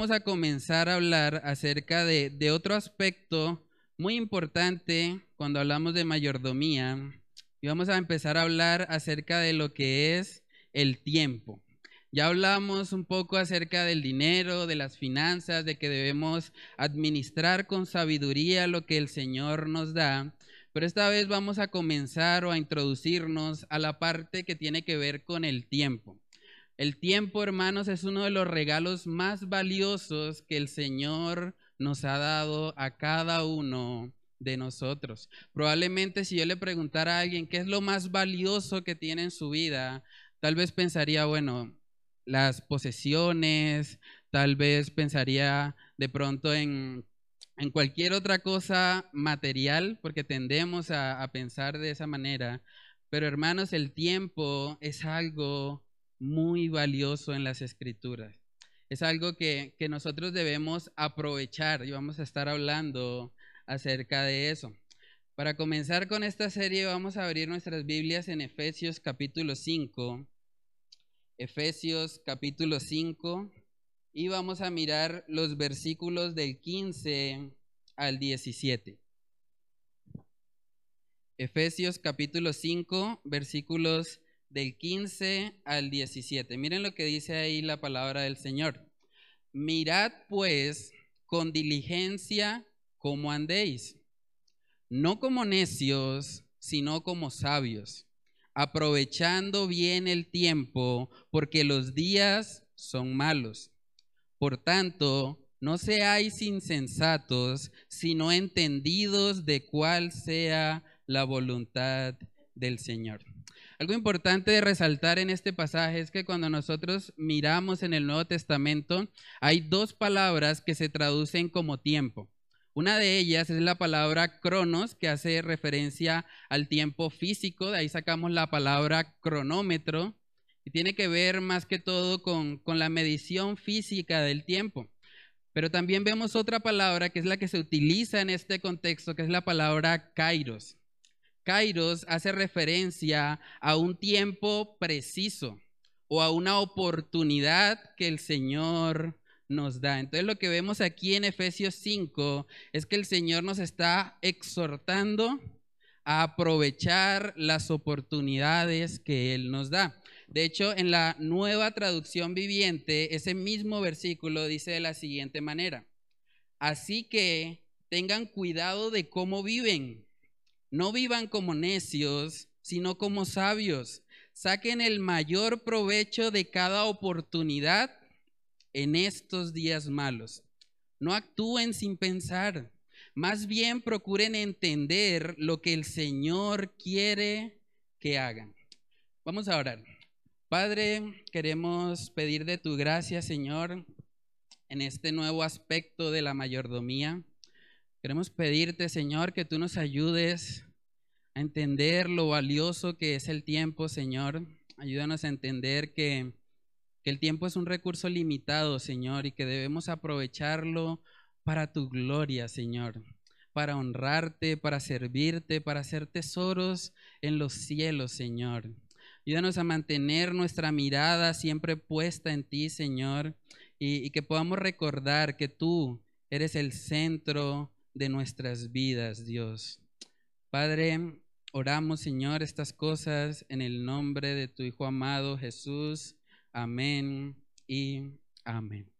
vamos a comenzar a hablar acerca de, de, otro aspecto muy importante cuando hablamos de mayordomía. Y vamos a empezar a hablar acerca de lo que es el tiempo. Ya hablamos un poco acerca del dinero, de las finanzas, de que debemos administrar con sabiduría lo que el Señor nos da. Pero esta vez vamos a comenzar o a introducirnos a la parte que tiene que ver con el tiempo. El tiempo, hermanos, es uno de los regalos más valiosos que el Señor nos ha dado a cada uno de nosotros. Probablemente si yo le preguntara a alguien qué es lo más valioso que tiene en su vida, tal vez pensaría, bueno, las posesiones, tal vez pensaría de pronto en, en cualquier otra cosa material, porque tendemos a, a pensar de esa manera. Pero hermanos, el tiempo es algo muy valioso en las escrituras. Es algo que, nosotros debemos aprovechar y vamos a estar hablando acerca de eso. Para comenzar con esta serie vamos a abrir nuestras Biblias en Efesios capítulo 5. Efesios capítulo 5 y vamos a mirar los versículos del 15 al 17. Efesios capítulo 5 versículos del 15 al 17. Miren lo que dice ahí la palabra del Señor. Mirad pues con diligencia cómo andéis, no como necios, sino como sabios, aprovechando bien el tiempo, porque los días son malos. Por tanto, no seáis insensatos, sino entendidos de cuál sea la voluntad del Señor. Algo importante de resaltar en este pasaje es que cuando nosotros miramos en el Nuevo Testamento, hay dos palabras que se traducen como tiempo. Una de ellas es la palabra cronos, que hace referencia al tiempo físico, de ahí sacamos la palabra cronómetro, y tiene que ver más que todo con, la medición física del tiempo. Pero también vemos otra palabra que es la que se utiliza en este contexto, que es la palabra kairos. Kairos hace referencia a un tiempo preciso o a una oportunidad que el Señor nos da. Entonces lo que vemos aquí en Efesios 5 es que el Señor nos está exhortando a aprovechar las oportunidades que Él nos da. De hecho, en la nueva traducción viviente, ese mismo versículo dice de la siguiente manera. Así que tengan cuidado de cómo viven no vivan como necios, sino como sabios. Saquen el mayor provecho de cada oportunidad en estos días malos. No actúen sin pensar. Más bien procuren entender lo que el Señor quiere que hagan. Vamos a orar. Padre, queremos pedir de tu gracia, Señor, en este nuevo aspecto de la mayordomía. Queremos pedirte, Señor, que tú nos ayudes a entender lo valioso que es el tiempo, Señor. Ayúdanos a entender que, que el tiempo es un recurso limitado, Señor, y que debemos aprovecharlo para tu gloria, Señor, para honrarte, para servirte, para hacer tesoros en los cielos, Señor. Ayúdanos a mantener nuestra mirada siempre puesta en ti, Señor, y, y que podamos recordar que tú eres el centro de nuestras vidas, Dios. Padre, oramos, Señor, estas cosas en el nombre de tu Hijo amado Jesús. Amén y amén.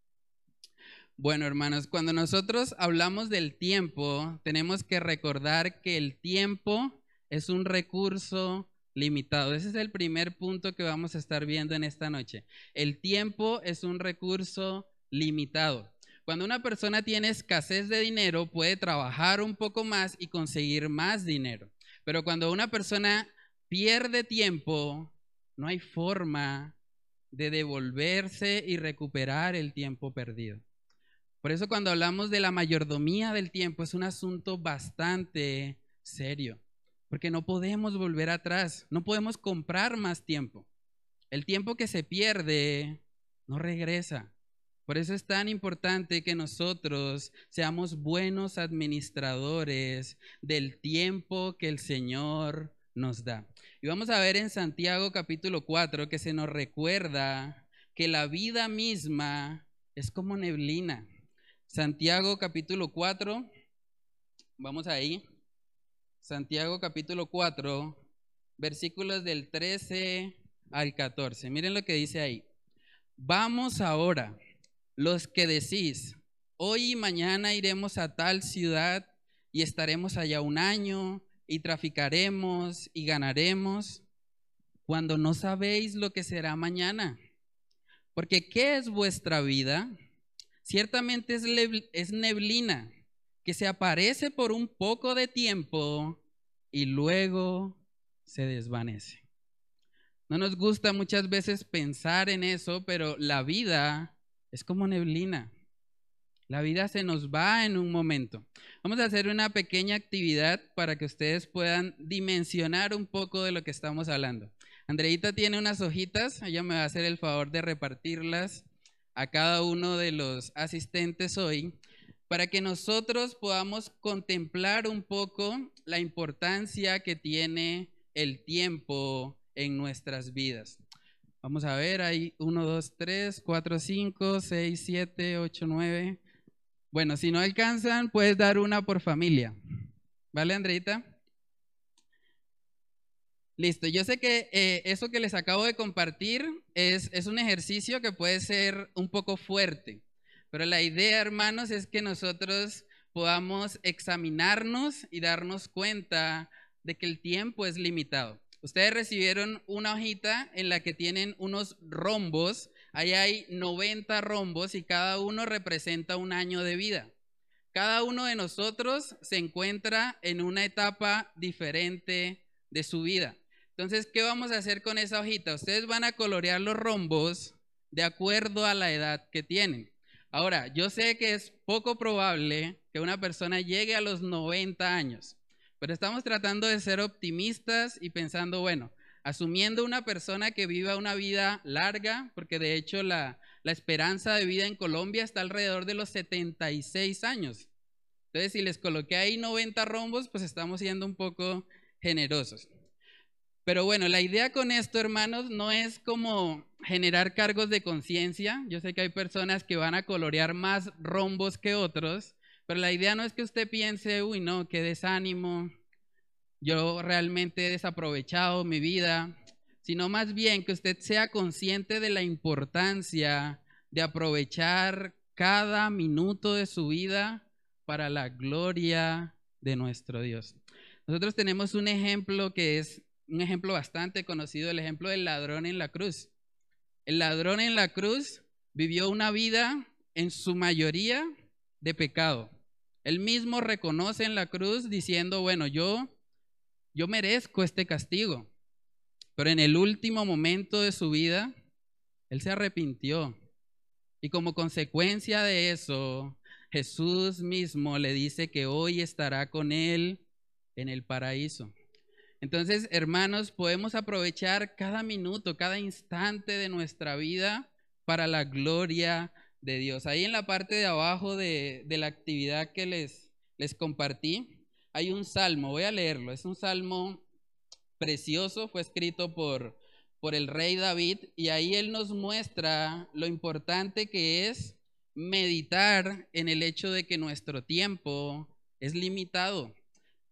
Bueno, hermanos, cuando nosotros hablamos del tiempo, tenemos que recordar que el tiempo es un recurso limitado. Ese es el primer punto que vamos a estar viendo en esta noche. El tiempo es un recurso limitado. Cuando una persona tiene escasez de dinero, puede trabajar un poco más y conseguir más dinero. Pero cuando una persona pierde tiempo, no hay forma de devolverse y recuperar el tiempo perdido. Por eso cuando hablamos de la mayordomía del tiempo es un asunto bastante serio, porque no podemos volver atrás, no podemos comprar más tiempo. El tiempo que se pierde no regresa Por eso es tan importante que nosotros seamos buenos administradores del tiempo que el Señor nos da. Y vamos a ver en Santiago capítulo 4 que se nos recuerda que la vida misma es como neblina. Santiago capítulo 4, vamos ahí. Santiago capítulo 4, versículos del 13 al 14. Miren lo que dice ahí. Vamos ahora los que decís, hoy y mañana iremos a tal ciudad y estaremos allá un año y traficaremos y ganaremos, cuando no sabéis lo que será mañana. Porque ¿qué es vuestra vida? Ciertamente es, neblina que se aparece por un poco de tiempo y luego se desvanece. No nos gusta muchas veces pensar en eso, pero la vida es como neblina. La vida se nos va en un momento. Vamos a hacer una pequeña actividad para que ustedes puedan dimensionar un poco de lo que estamos hablando. Andreita tiene unas hojitas, ella me va a hacer el favor de repartirlas a cada uno de los asistentes hoy para que nosotros podamos contemplar un poco la importancia que tiene el tiempo en nuestras vidas. Vamos a ver, hay 1, 2, 3, 4, 5, 6, 7, 8, 9. Bueno, si no alcanzan, puedes dar una por familia. ¿Vale, Andreita? Listo, yo sé que eh, eso que les acabo de compartir es, es un ejercicio que puede ser un poco fuerte, pero la idea, hermanos, es que nosotros podamos examinarnos y darnos cuenta de que el tiempo es limitado. Ustedes recibieron una hojita en la que tienen unos rombos. Ahí hay 90 rombos y cada uno representa un año de vida. Cada uno de nosotros se encuentra en una etapa diferente de su vida. Entonces, ¿qué vamos a hacer con esa hojita? Ustedes van a colorear los rombos de acuerdo a la edad que tienen. Ahora, yo sé que es poco probable que una persona llegue a los 90 años. Pero estamos tratando de ser optimistas y pensando, bueno, asumiendo una persona que viva una vida larga, porque de hecho la, la esperanza de vida en Colombia está alrededor de los 76 años. Entonces, si les coloqué ahí 90 rombos, pues estamos siendo un poco generosos. Pero bueno, la idea con esto, hermanos, no es como generar cargos de conciencia. Yo sé que hay personas que van a colorear más rombos que otros, pero la idea no es que usted piense, uy, no, qué desánimo, yo realmente he desaprovechado mi vida, sino más bien que usted sea consciente de la importancia de aprovechar cada minuto de su vida para la gloria de nuestro Dios. Nosotros tenemos un ejemplo que es un ejemplo bastante conocido, el ejemplo del ladrón en la cruz. El ladrón en la cruz vivió una vida en su mayoría de pecado. Él mismo reconoce en la cruz diciendo, bueno, yo, yo merezco este castigo. Pero en el último momento de su vida, él se arrepintió. Y como consecuencia de eso, Jesús mismo le dice que hoy estará con él en el paraíso. Entonces, hermanos, podemos aprovechar cada minuto, cada instante de nuestra vida para la gloria de Dios. Ahí en la parte de abajo de, la actividad que les, compartí, hay un salmo, voy a leerlo, es un salmo precioso, fue escrito por, por el rey David y ahí él nos muestra lo importante que es meditar en el hecho de que nuestro tiempo es limitado.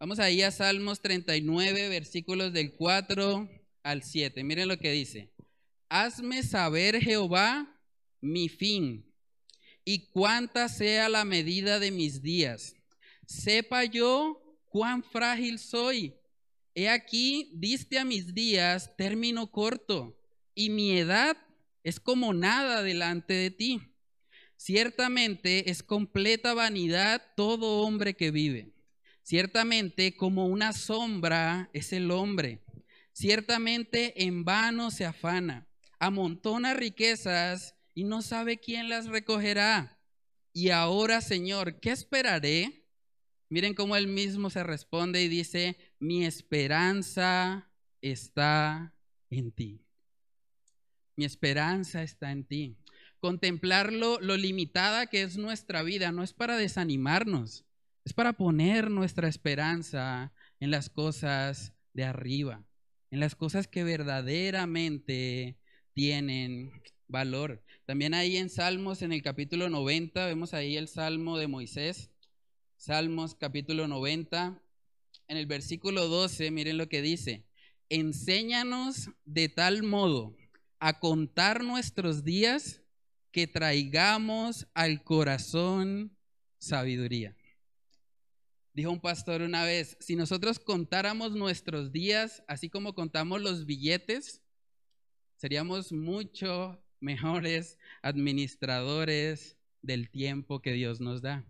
Vamos ahí a Salmos 39, versículos del 4 al 7. Miren lo que dice. Hazme saber, Jehová, mi fin y cuánta sea la medida de mis días. Sepa yo cuán frágil soy. He aquí, diste a mis días término corto, y mi edad es como nada delante de ti. Ciertamente es completa vanidad todo hombre que vive. Ciertamente como una sombra es el hombre. Ciertamente en vano se afana, amontona riquezas y no sabe quién las recogerá. Y ahora, Señor, ¿qué esperaré? Miren cómo él mismo se responde y dice, mi esperanza está en ti. Mi esperanza está en ti. contemplar lo, lo limitada que es nuestra vida, no es para desanimarnos, es para poner nuestra esperanza en las cosas de arriba, en las cosas que verdaderamente tienen valor. También ahí en Salmos, en el capítulo 90, vemos ahí el Salmo de Moisés. Salmos capítulo 90, en el versículo 12, miren lo que dice. Enséñanos de tal modo a contar nuestros días que traigamos al corazón sabiduría. Dijo un pastor una vez, si nosotros contáramos nuestros días así como contamos los billetes, seríamos mucho mejores administradores del tiempo que Dios nos da.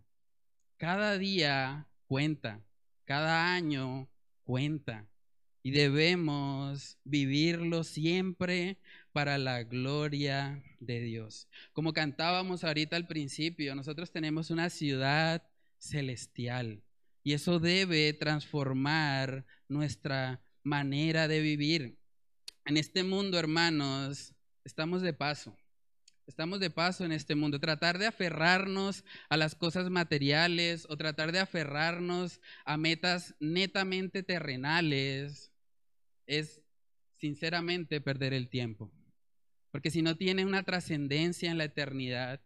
Cada día cuenta, cada año cuenta y debemos vivirlo siempre para la gloria de Dios. Como cantábamos ahorita al principio, nosotros tenemos una ciudad celestial y eso debe transformar nuestra manera de vivir. En este mundo, hermanos, estamos de paso. Estamos de paso en este mundo. Tratar de aferrarnos a las cosas materiales o tratar de aferrarnos a metas netamente terrenales es sinceramente perder el tiempo. Porque si no tiene una trascendencia en la eternidad,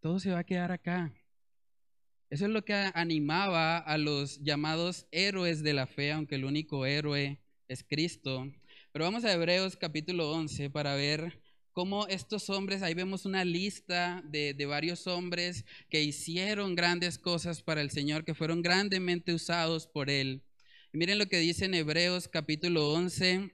todo se va a quedar acá. Eso es lo que animaba a los llamados héroes de la fe, aunque el único héroe es Cristo. Pero vamos a Hebreos capítulo 11 para ver cómo estos hombres, ahí vemos una lista de, varios hombres que hicieron grandes cosas para el Señor, que fueron grandemente usados por Él. Miren lo que dice en Hebreos capítulo 11,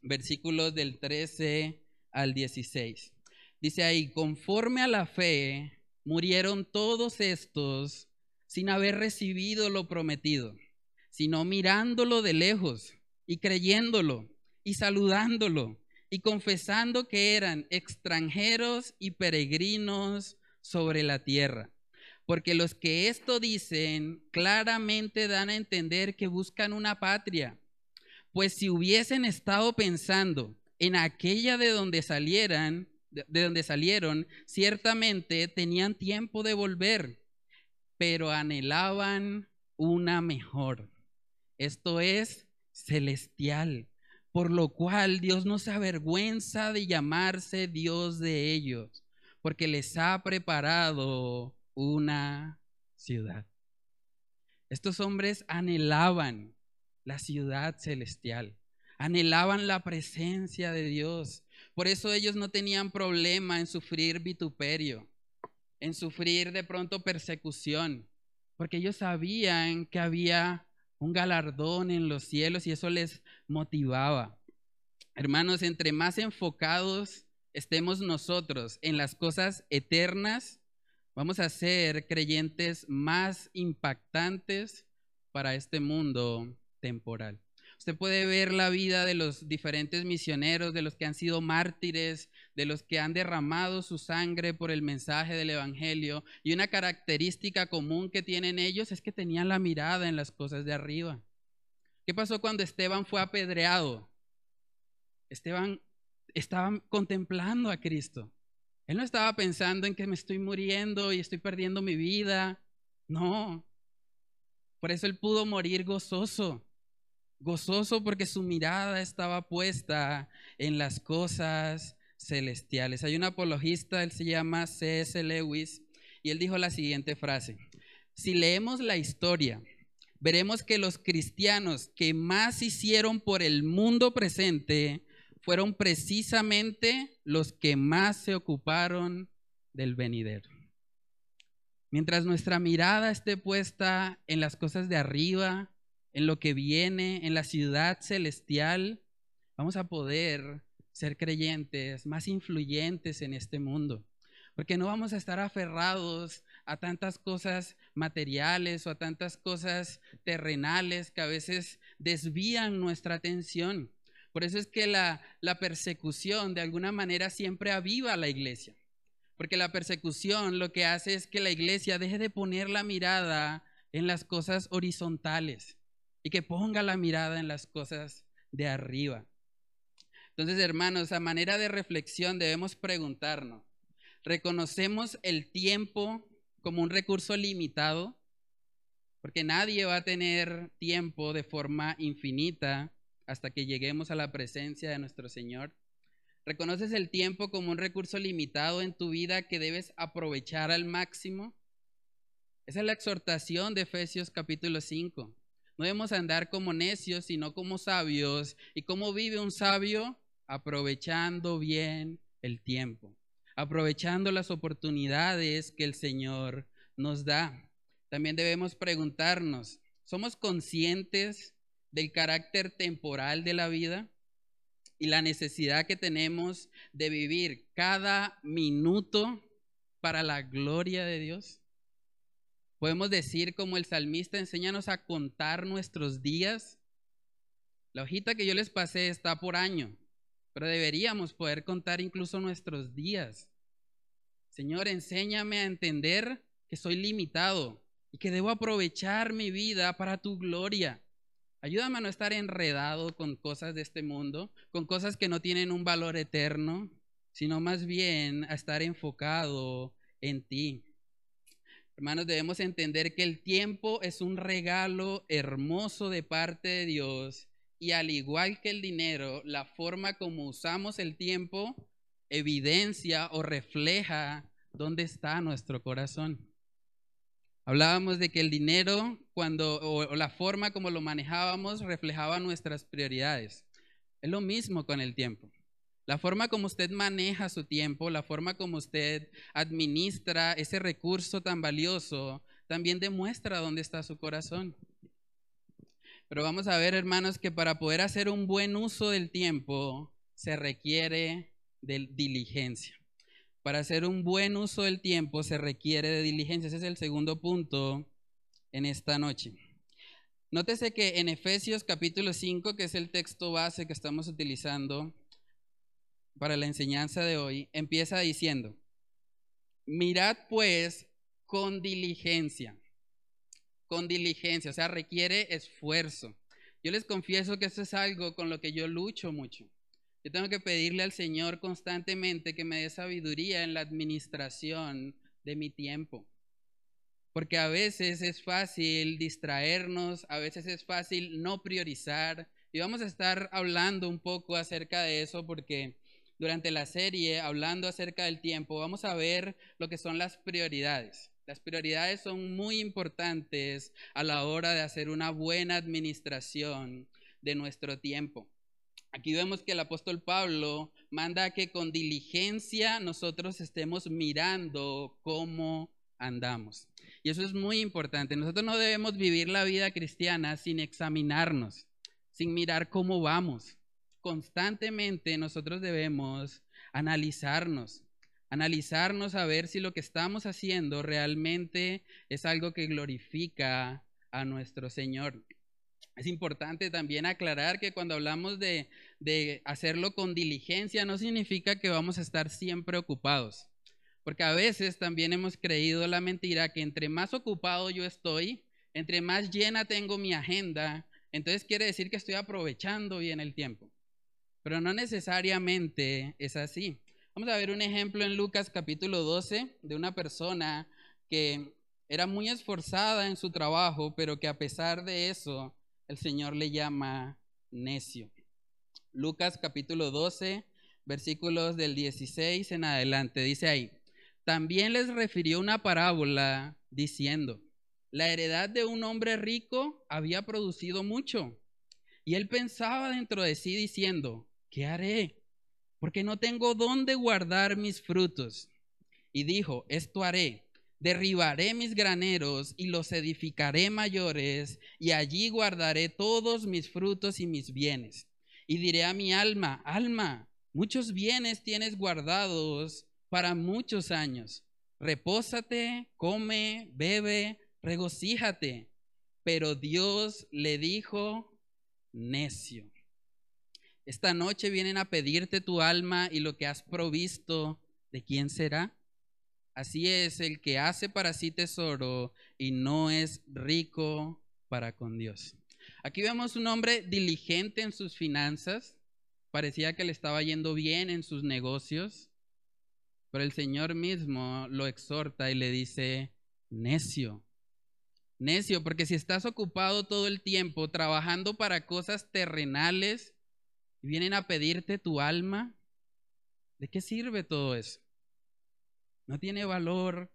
versículos del 13 al 16. Dice ahí, conforme a la fe, murieron todos estos sin haber recibido lo prometido, sino mirándolo de lejos y creyéndolo y saludándolo y confesando que eran extranjeros y peregrinos sobre la tierra. Porque los que esto dicen claramente dan a entender que buscan una patria. Pues si hubiesen estado pensando en aquella de donde salieran, de donde salieron, ciertamente tenían tiempo de volver, pero anhelaban una mejor. Esto es celestial por lo cual Dios no se avergüenza de llamarse Dios de ellos, porque les ha preparado una ciudad. Estos hombres anhelaban la ciudad celestial, anhelaban la presencia de Dios. Por eso ellos no tenían problema en sufrir vituperio, en sufrir de pronto persecución, porque ellos sabían que había un galardón en los cielos y eso les motivaba. Hermanos, entre más enfocados estemos nosotros en las cosas eternas, vamos a ser creyentes más impactantes para este mundo temporal. Usted puede ver la vida de los diferentes misioneros, de los que han sido mártires, de los que han derramado su sangre por el mensaje del Evangelio. Y una característica común que tienen ellos es que tenían la mirada en las cosas de arriba. ¿Qué pasó cuando Esteban fue apedreado? Esteban estaba contemplando a Cristo. Él no estaba pensando en que me estoy muriendo y estoy perdiendo mi vida. No. Por eso él pudo morir gozoso gozoso porque su mirada estaba puesta en las cosas celestiales. Hay un apologista, él se llama C.S. Lewis, y él dijo la siguiente frase. Si leemos la historia, veremos que los cristianos que más hicieron por el mundo presente fueron precisamente los que más se ocuparon del venidero. Mientras nuestra mirada esté puesta en las cosas de arriba, en lo que viene, en la ciudad celestial, vamos a poder ser creyentes más influyentes en este mundo. Porque no vamos a estar aferrados a tantas cosas materiales o a tantas cosas terrenales que a veces desvían nuestra atención. Por eso es que la, persecución de alguna manera siempre aviva a la iglesia. Porque la persecución lo que hace es que la iglesia deje de poner la mirada en las cosas horizontales y que ponga la mirada en las cosas de arriba. Entonces, hermanos, a manera de reflexión debemos preguntarnos, ¿reconocemos el tiempo como un recurso limitado? Porque nadie va a tener tiempo de forma infinita hasta que lleguemos a la presencia de nuestro Señor. ¿Reconoces el tiempo como un recurso limitado en tu vida que debes aprovechar al máximo? Esa es la exhortación de Efesios capítulo 5. No debemos andar como necios, sino como sabios. ¿Y cómo vive un sabio? Aprovechando bien el tiempo, aprovechando las oportunidades que el Señor nos da. También debemos preguntarnos, ¿somos conscientes del carácter temporal de la vida? y la necesidad que tenemos de vivir cada minuto para la gloria de Dios? Podemos decir como el salmista, enséñanos a contar nuestros días. La hojita que yo les pasé está por año, pero deberíamos poder contar incluso nuestros días. Señor, enséñame a entender que soy limitado y que debo aprovechar mi vida para tu gloria. Ayúdame a no estar enredado con cosas de este mundo, con cosas que no tienen un valor eterno, sino más bien a estar enfocado en ti. Hermanos, debemos entender que el tiempo es un regalo hermoso de parte de Dios y al igual que el dinero, la forma como usamos el tiempo evidencia o refleja dónde está nuestro corazón. Hablábamos de que el dinero, cuando, o, la forma como lo manejábamos, reflejaba nuestras prioridades. Es lo mismo con el tiempo. La forma como usted maneja su tiempo, la forma como usted administra ese recurso tan valioso, también demuestra dónde está su corazón. Pero vamos a ver, hermanos, que para poder hacer un buen uso del tiempo se requiere de diligencia. Para hacer un buen uso del tiempo se requiere de diligencia. Ese es el segundo punto en esta noche. Nótese que en Efesios capítulo 5, que es el texto base que estamos utilizando para la enseñanza de hoy, empieza diciendo, mirad pues con diligencia, con diligencia, o sea, requiere esfuerzo. Yo les confieso que eso es algo con lo que yo lucho mucho. Yo tengo que pedirle al Señor constantemente que me dé sabiduría en la administración de mi tiempo. Porque a veces es fácil distraernos, a veces es fácil no priorizar. Y vamos a estar hablando un poco acerca de eso porque durante la serie, hablando acerca del tiempo, vamos a ver lo que son las prioridades. Las prioridades son muy importantes a la hora de hacer una buena administración de nuestro tiempo. Aquí vemos que el apóstol Pablo manda que con diligencia nosotros estemos mirando cómo andamos. Y eso es muy importante. Nosotros no debemos vivir la vida cristiana sin examinarnos, sin mirar cómo vamos. Constantemente nosotros debemos analizarnos, analizarnos a ver si lo que estamos haciendo realmente es algo que glorifica a nuestro Señor. Es importante también aclarar que cuando hablamos de, hacerlo con diligencia no significa que vamos a estar siempre ocupados. Porque a veces también hemos creído la mentira que entre más ocupado yo estoy, entre más llena tengo mi agenda, entonces quiere decir que estoy aprovechando bien el tiempo. Pero no necesariamente es así. Vamos a ver un ejemplo en Lucas capítulo 12 de una persona que era muy esforzada en su trabajo, pero que a pesar de eso el Señor le llama necio. Lucas capítulo 12, versículos del 16 en adelante, dice ahí, también les refirió una parábola diciendo, la heredad de un hombre rico había producido mucho. Y él pensaba dentro de sí diciendo, ¿qué haré? Porque no tengo dónde guardar mis frutos. Y dijo, esto haré derribaré mis graneros y los edificaré mayores, y allí guardaré todos mis frutos y mis bienes. Y diré a mi alma, alma, muchos bienes tienes guardados para muchos años. Repósate, come, bebe, regocíjate. Pero Dios le dijo, necio. Esta noche vienen a pedirte tu alma y lo que has provisto, ¿de quién será? Así es el que hace para sí tesoro y no es rico para con Dios. Aquí vemos un hombre diligente en sus finanzas, parecía que le estaba yendo bien en sus negocios, pero el Señor mismo lo exhorta y le dice, necio, necio, porque si estás ocupado todo el tiempo trabajando para cosas terrenales y vienen a pedirte tu alma, ¿de qué sirve todo eso? No tiene valor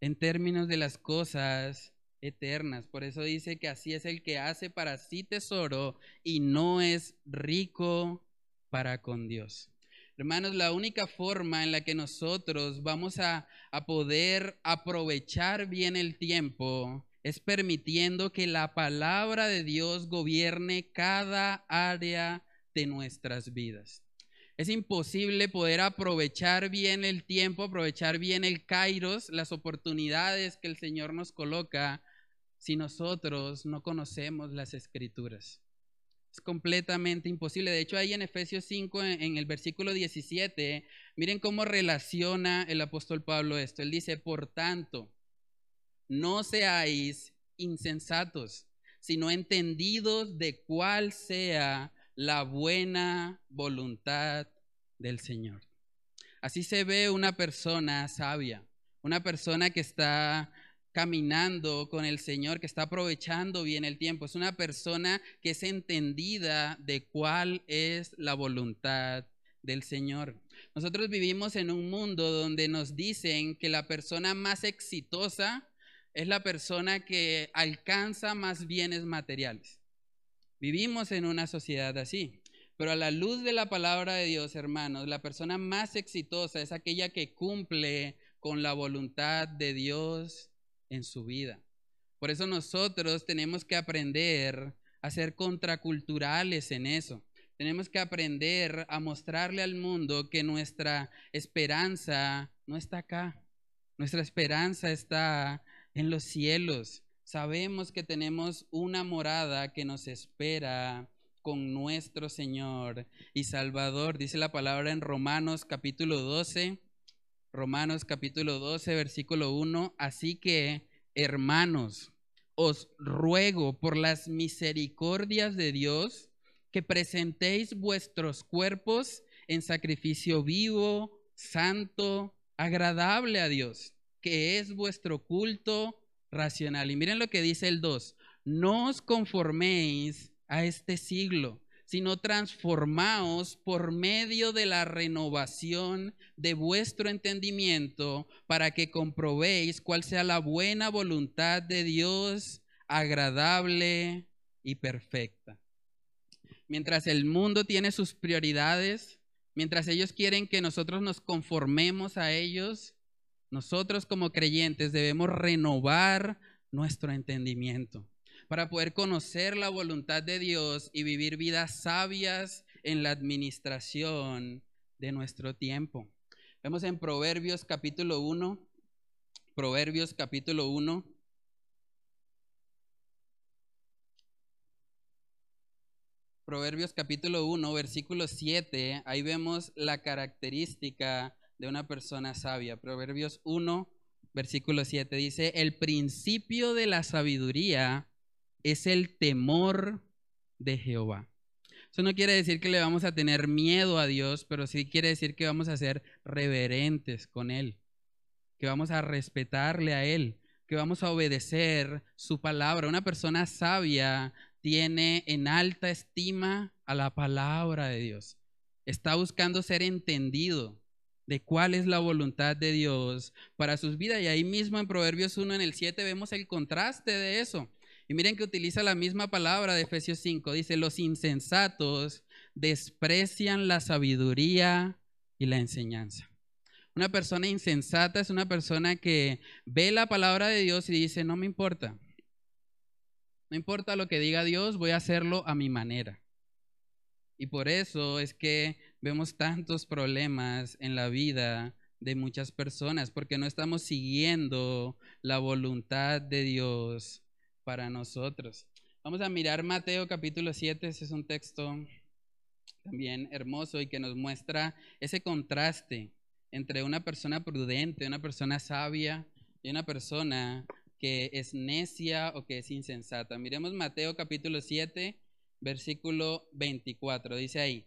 en términos de las cosas eternas. Por eso dice que así es el que hace para sí tesoro y no es rico para con Dios. Hermanos, la única forma en la que nosotros vamos a, a, poder aprovechar bien el tiempo es permitiendo que la palabra de Dios gobierne cada área de nuestras vidas. Es imposible poder aprovechar bien el tiempo, aprovechar bien el kairos, las oportunidades que el Señor nos coloca, si nosotros no conocemos las escrituras. Es completamente imposible. De hecho, ahí en Efesios 5, en, el versículo 17, miren cómo relaciona el apóstol Pablo esto. Él dice, por tanto, no seáis insensatos, sino entendidos de cuál sea la buena voluntad del Señor. Así se ve una persona sabia, una persona que está caminando con el Señor, que está aprovechando bien el tiempo. Es una persona que es entendida de cuál es la voluntad del Señor. Nosotros vivimos en un mundo donde nos dicen que la persona más exitosa es la persona que alcanza más bienes materiales. Vivimos en una sociedad así. Pero a la luz de la palabra de Dios, hermanos, la persona más exitosa es aquella que cumple con la voluntad de Dios en su vida. Por eso nosotros tenemos que aprender a ser contraculturales en eso. Tenemos que aprender a mostrarle al mundo que nuestra esperanza no está acá. Nuestra esperanza está en los cielos sabemos que tenemos una morada que nos espera con nuestro Señor y Salvador. Dice la palabra en Romanos capítulo 12, Romanos capítulo 12, versículo 1. Así que, hermanos, os ruego por las misericordias de Dios que presentéis vuestros cuerpos en sacrificio vivo, santo, agradable a Dios, que es vuestro culto racional. Y miren lo que dice el 2, no os conforméis a este siglo, sino transformaos por medio de la renovación de vuestro entendimiento para que comprobéis cuál sea la buena voluntad de Dios, agradable y perfecta. Mientras el mundo tiene sus prioridades, mientras ellos quieren que nosotros nos conformemos a ellos, nosotros como creyentes debemos renovar nuestro entendimiento para poder conocer la voluntad de Dios y vivir vidas sabias en la administración de nuestro tiempo. Vemos en Proverbios capítulo 1, Proverbios capítulo 1. Proverbios capítulo 1, versículo 7, ahí vemos la característica de una persona sabia. Proverbios 1, versículo 7 dice, el principio de la sabiduría es el temor de Jehová. Eso no quiere decir que le vamos a tener miedo a Dios, pero sí quiere decir que vamos a ser reverentes con Él, que vamos a respetarle a Él, que vamos a obedecer su palabra. Una persona sabia tiene en alta estima a la palabra de Dios. Está buscando ser entendido de cuál es la voluntad de Dios para sus vidas. Y ahí mismo en Proverbios 1 en el 7 vemos el contraste de eso. Y miren que utiliza la misma palabra de Efesios 5. Dice, los insensatos desprecian la sabiduría y la enseñanza. Una persona insensata es una persona que ve la palabra de Dios y dice, no me importa. No importa lo que diga Dios, voy a hacerlo a mi manera. Y por eso es que vemos tantos problemas en la vida de muchas personas, porque no estamos siguiendo la voluntad de Dios para nosotros. Vamos a mirar Mateo capítulo 7, ese es un texto también hermoso y que nos muestra ese contraste entre una persona prudente, una persona sabia y una persona que es necia o que es insensata. Miremos Mateo capítulo 7, versículo 24. Dice ahí,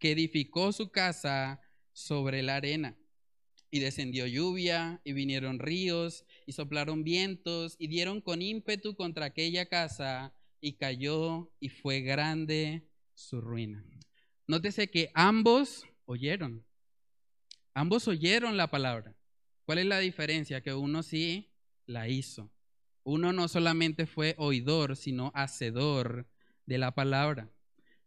que edificó su casa sobre la arena. Y descendió lluvia, y vinieron ríos, y soplaron vientos, y dieron con ímpetu contra aquella casa, y cayó, y fue grande su ruina. Nótese que ambos oyeron. Ambos oyeron la palabra. ¿Cuál es la diferencia? Que uno sí la hizo. Uno no solamente fue oidor, sino hacedor de la palabra.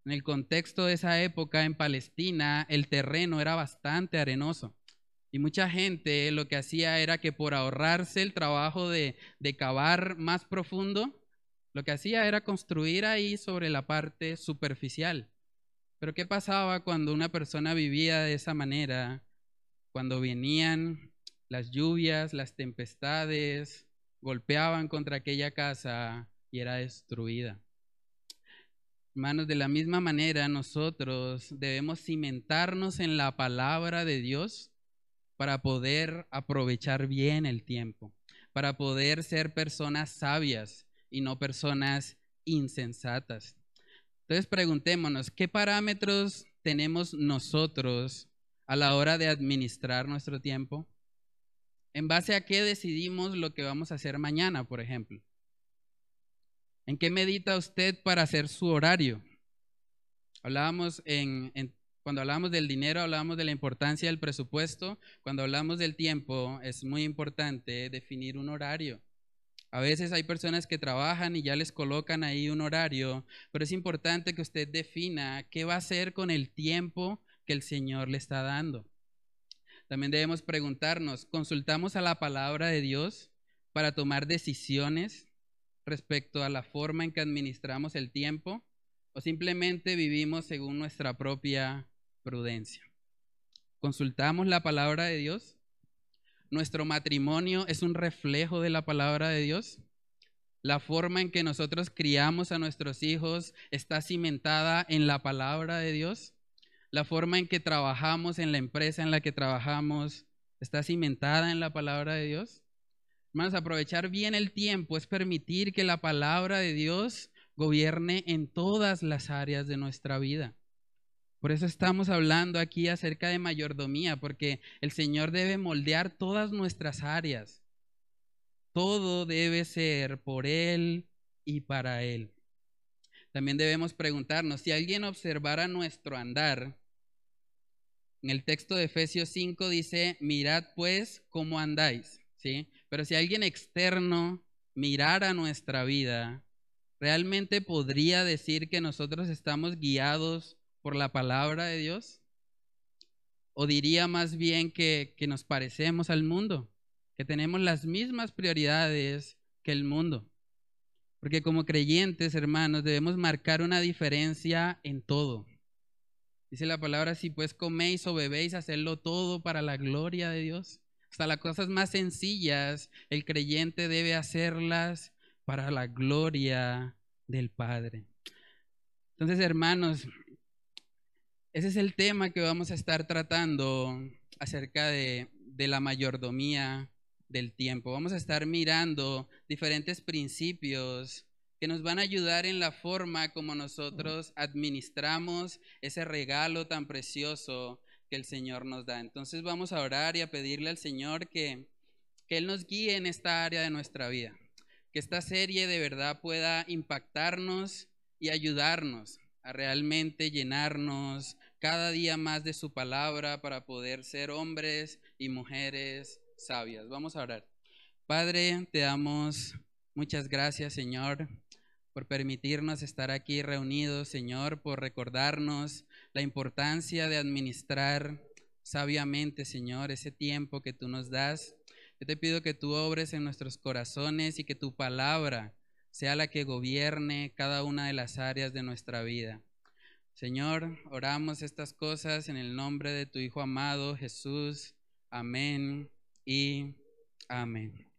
En el contexto de esa época en Palestina, el terreno era bastante arenoso. Y mucha gente lo que hacía era que por ahorrarse el trabajo de, cavar más profundo, lo que hacía era construir ahí sobre la parte superficial. Pero ¿qué pasaba cuando una persona vivía de esa manera? Cuando venían las lluvias, las tempestades, golpeaban contra aquella casa y era destruida. Hermanos, de la misma manera nosotros debemos cimentarnos en la palabra de Dios para poder aprovechar bien el tiempo, para poder ser personas sabias y no personas insensatas. Entonces preguntémonos, ¿qué parámetros tenemos nosotros a la hora de administrar nuestro tiempo? ¿En base a qué decidimos lo que vamos a hacer mañana, por ejemplo? ¿En qué medita usted para hacer su horario? Hablábamos en, cuando hablamos del dinero, hablábamos de la importancia del presupuesto. Cuando hablamos del tiempo, es muy importante definir un horario. A veces hay personas que trabajan y ya les colocan ahí un horario, pero es importante que usted defina qué va a hacer con el tiempo que el Señor le está dando. También debemos preguntarnos, ¿consultamos a la palabra de Dios para tomar decisiones respecto a la forma en que administramos el tiempo o simplemente vivimos según nuestra propia prudencia. ¿Consultamos la palabra de Dios? ¿Nuestro matrimonio es un reflejo de la palabra de Dios? ¿La forma en que nosotros criamos a nuestros hijos está cimentada en la palabra de Dios? ¿La forma en que trabajamos en la empresa en la que trabajamos está cimentada en la palabra de Dios? Hermanos, aprovechar bien el tiempo es permitir que la palabra de Dios gobierne en todas las áreas de nuestra vida. Por eso estamos hablando aquí acerca de mayordomía, porque el Señor debe moldear todas nuestras áreas. Todo debe ser por Él y para Él. También debemos preguntarnos, si alguien observara nuestro andar, en el texto de Efesios 5 dice, mirad pues cómo andáis, ¿sí? Pero si alguien externo mirara nuestra vida, ¿realmente podría decir que nosotros estamos guiados por la palabra de Dios? ¿O diría más bien que, que nos parecemos al mundo, que tenemos las mismas prioridades que el mundo? Porque como creyentes, hermanos, debemos marcar una diferencia en todo. Dice la palabra, si pues coméis o bebéis, hacerlo todo para la gloria de Dios. Hasta las cosas más sencillas, el creyente debe hacerlas para la gloria del Padre. Entonces, hermanos, ese es el tema que vamos a estar tratando acerca de, de la mayordomía del tiempo. Vamos a estar mirando diferentes principios que nos van a ayudar en la forma como nosotros administramos ese regalo tan precioso el Señor nos da. Entonces vamos a orar y a pedirle al Señor que, que Él nos guíe en esta área de nuestra vida. Que esta serie de verdad pueda impactarnos y ayudarnos a realmente llenarnos cada día más de su palabra para poder ser hombres y mujeres sabias. Vamos a orar. Padre, te damos muchas gracias, Señor, por permitirnos estar aquí reunidos, Señor, por recordarnos la importancia de administrar sabiamente, Señor, ese tiempo que tú nos das. Yo te pido que tú obres en nuestros corazones y que tu palabra sea la que gobierne cada una de las áreas de nuestra vida. Señor, oramos estas cosas en el nombre de tu Hijo amado Jesús. Amén y amén.